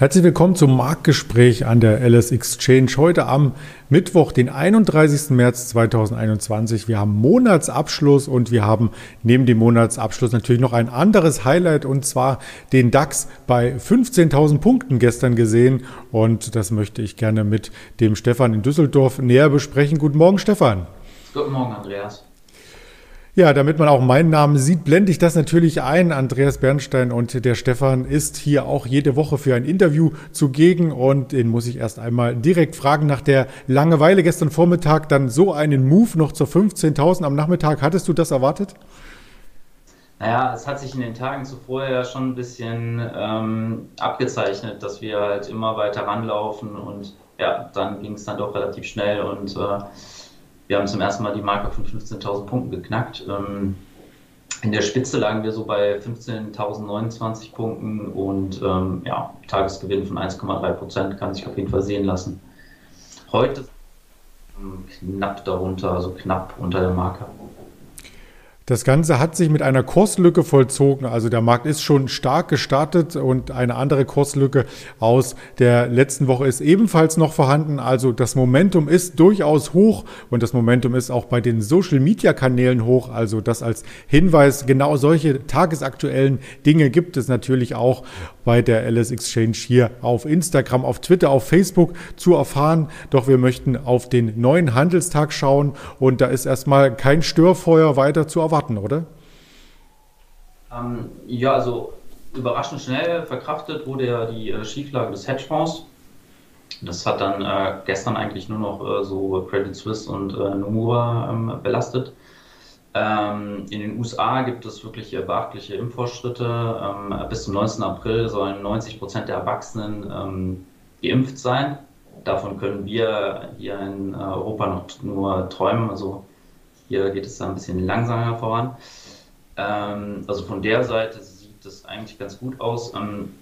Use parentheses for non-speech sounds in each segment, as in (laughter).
Herzlich willkommen zum Marktgespräch an der LS Exchange heute am Mittwoch, den 31. März 2021. Wir haben Monatsabschluss und wir haben neben dem Monatsabschluss natürlich noch ein anderes Highlight und zwar den DAX bei 15.000 Punkten gestern gesehen und das möchte ich gerne mit dem Stefan in Düsseldorf näher besprechen. Guten Morgen, Stefan. Guten Morgen, Andreas. Ja, damit man auch meinen Namen sieht, blende ich das natürlich ein. Andreas Bernstein und der Stefan ist hier auch jede Woche für ein Interview zugegen und den muss ich erst einmal direkt fragen nach der Langeweile gestern Vormittag, dann so einen Move noch zur 15.000 am Nachmittag. Hattest du das erwartet? Naja, es hat sich in den Tagen zuvor ja schon ein bisschen ähm, abgezeichnet, dass wir halt immer weiter ranlaufen und ja, dann ging es dann doch relativ schnell und äh, wir haben zum ersten Mal die Marke von 15.000 Punkten geknackt. Ähm, in der Spitze lagen wir so bei 15.029 Punkten und ähm, ja, Tagesgewinn von 1,3 Prozent kann sich auf jeden Fall sehen lassen. Heute knapp darunter, also knapp unter der Marke. Das Ganze hat sich mit einer Kurslücke vollzogen. Also der Markt ist schon stark gestartet und eine andere Kurslücke aus der letzten Woche ist ebenfalls noch vorhanden. Also das Momentum ist durchaus hoch und das Momentum ist auch bei den Social-Media-Kanälen hoch. Also das als Hinweis, genau solche tagesaktuellen Dinge gibt es natürlich auch bei der LS Exchange hier auf Instagram, auf Twitter, auf Facebook zu erfahren. Doch wir möchten auf den neuen Handelstag schauen und da ist erstmal kein Störfeuer weiter zu erwarten erwarten, oder? Ähm, ja, also überraschend schnell verkraftet wurde ja die äh, Schieflage des Hedgefonds. Das hat dann äh, gestern eigentlich nur noch äh, so Credit Suisse und äh, Nomura ähm, belastet. Ähm, in den USA gibt es wirklich äh, beachtliche Impffortschritte. Ähm, bis zum 19. April sollen 90 Prozent der Erwachsenen ähm, geimpft sein. Davon können wir hier in äh, Europa noch nur träumen. Also hier geht es da ein bisschen langsamer voran. Ähm, also von der Seite sieht es eigentlich ganz gut aus. Ähm,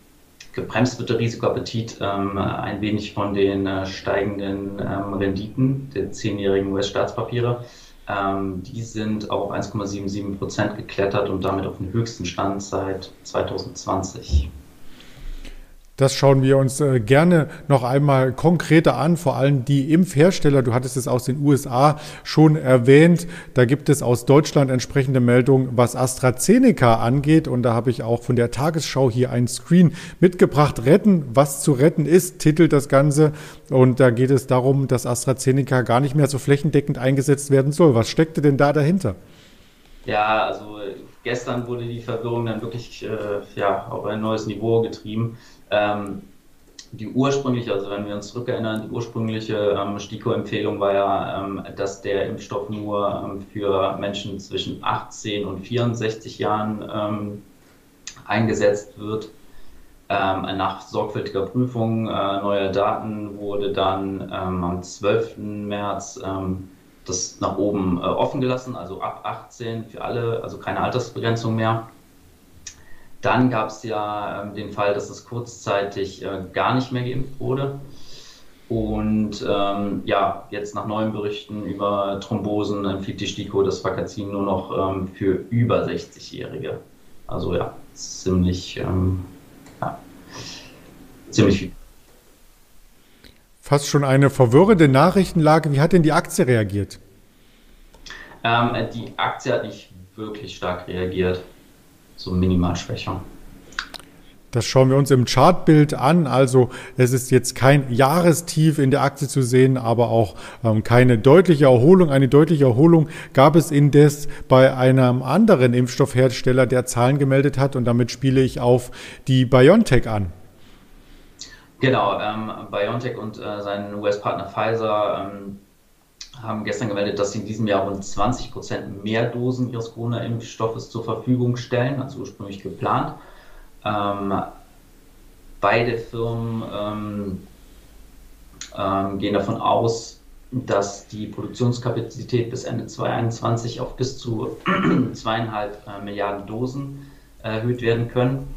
gebremst wird der Risikoappetit ähm, ein wenig von den äh, steigenden ähm, Renditen der zehnjährigen US-Staatspapiere. Ähm, die sind auf 1,77 Prozent geklettert und damit auf den höchsten Stand seit 2020. Das schauen wir uns äh, gerne noch einmal konkreter an, vor allem die Impfhersteller. Du hattest es aus den USA schon erwähnt. Da gibt es aus Deutschland entsprechende Meldungen, was AstraZeneca angeht. Und da habe ich auch von der Tagesschau hier einen Screen mitgebracht. Retten, was zu retten ist, titelt das Ganze. Und da geht es darum, dass AstraZeneca gar nicht mehr so flächendeckend eingesetzt werden soll. Was steckte denn da dahinter? Ja, also gestern wurde die Verwirrung dann wirklich äh, ja, auf ein neues Niveau getrieben. Ähm, die ursprüngliche, also wenn wir uns zurückerinnern, die ursprüngliche ähm, STIKO-Empfehlung war ja, ähm, dass der Impfstoff nur ähm, für Menschen zwischen 18 und 64 Jahren ähm, eingesetzt wird. Ähm, nach sorgfältiger Prüfung äh, neuer Daten wurde dann ähm, am 12. März das nach oben äh, offen gelassen, also ab 18 für alle, also keine Altersbegrenzung mehr. Dann gab es ja ähm, den Fall, dass es kurzzeitig äh, gar nicht mehr geimpft wurde. Und ähm, ja, jetzt nach neuen Berichten über Thrombosen empfiehlt die STIKO das Vakazin nur noch ähm, für über 60-Jährige. Also ja, ziemlich, ähm, ja, ziemlich viel. Fast schon eine verwirrende Nachrichtenlage. Wie hat denn die Aktie reagiert? Ähm, die Aktie hat nicht wirklich stark reagiert so Minimalschwächung. Das schauen wir uns im Chartbild an. Also es ist jetzt kein Jahrestief in der Aktie zu sehen, aber auch ähm, keine deutliche Erholung. Eine deutliche Erholung gab es indes bei einem anderen Impfstoffhersteller, der Zahlen gemeldet hat. Und damit spiele ich auf die BioNTech an. Genau, ähm, BioNTech und äh, sein US-Partner Pfizer ähm, haben gestern gemeldet, dass sie in diesem Jahr rund 20 Prozent mehr Dosen ihres Corona-Impfstoffes zur Verfügung stellen, als ursprünglich geplant. Ähm, beide Firmen ähm, ähm, gehen davon aus, dass die Produktionskapazität bis Ende 2021 auf bis zu (clears throat) zweieinhalb äh, Milliarden Dosen erhöht werden können.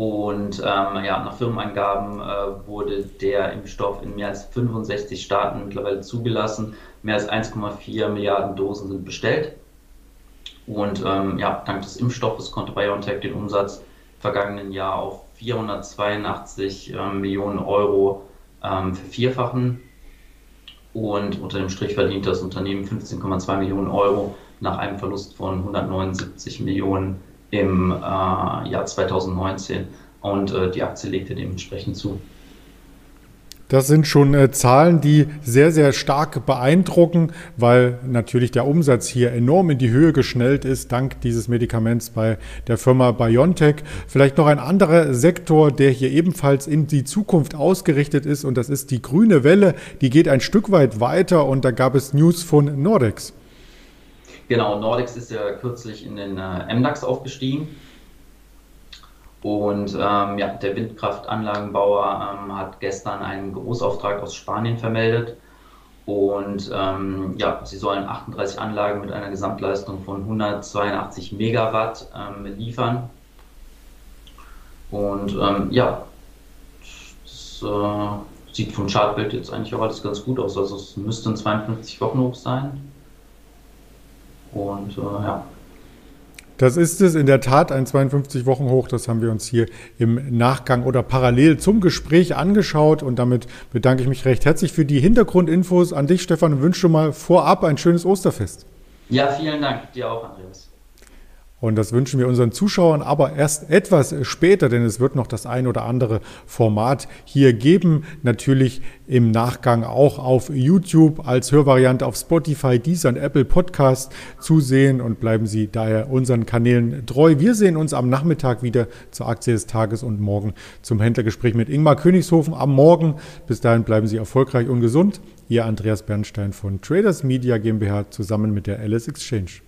Und ähm, ja, nach Firmenangaben äh, wurde der Impfstoff in mehr als 65 Staaten mittlerweile zugelassen. Mehr als 1,4 Milliarden Dosen sind bestellt. Und ähm, ja, dank des Impfstoffes konnte BioNTech den Umsatz vergangenen Jahr auf 482 äh, Millionen Euro ähm, vervierfachen. Und unter dem Strich verdient das Unternehmen 15,2 Millionen Euro nach einem Verlust von 179 Millionen im äh, Jahr 2019. Und äh, die Aktie legte dementsprechend zu. Das sind schon äh, Zahlen, die sehr, sehr stark beeindrucken, weil natürlich der Umsatz hier enorm in die Höhe geschnellt ist, dank dieses Medikaments bei der Firma BioNTech. Vielleicht noch ein anderer Sektor, der hier ebenfalls in die Zukunft ausgerichtet ist, und das ist die grüne Welle. Die geht ein Stück weit weiter und da gab es News von Nordex. Genau, Nordex ist ja kürzlich in den äh, MDAX aufgestiegen und ähm, ja, der Windkraftanlagenbauer ähm, hat gestern einen Großauftrag aus Spanien vermeldet. Und ähm, ja, sie sollen 38 Anlagen mit einer Gesamtleistung von 182 Megawatt ähm, liefern. Und ähm, ja, das äh, sieht vom Chartbild jetzt eigentlich auch alles ganz gut aus. Also es müsste ein 52 Wochen hoch sein. Und äh, ja. Das ist es in der Tat, ein 52 Wochen hoch. Das haben wir uns hier im Nachgang oder parallel zum Gespräch angeschaut. Und damit bedanke ich mich recht herzlich für die Hintergrundinfos an dich, Stefan, und wünsche mal vorab ein schönes Osterfest. Ja, vielen Dank. Dir auch, Andreas. Und das wünschen wir unseren Zuschauern aber erst etwas später, denn es wird noch das ein oder andere Format hier geben. Natürlich im Nachgang auch auf YouTube als Hörvariante auf Spotify, Deezer und Apple Podcast zu sehen und bleiben Sie daher unseren Kanälen treu. Wir sehen uns am Nachmittag wieder zur Aktie des Tages und morgen zum Händlergespräch mit Ingmar Königshofen am Morgen. Bis dahin bleiben Sie erfolgreich und gesund. Ihr Andreas Bernstein von Traders Media GmbH zusammen mit der Alice Exchange.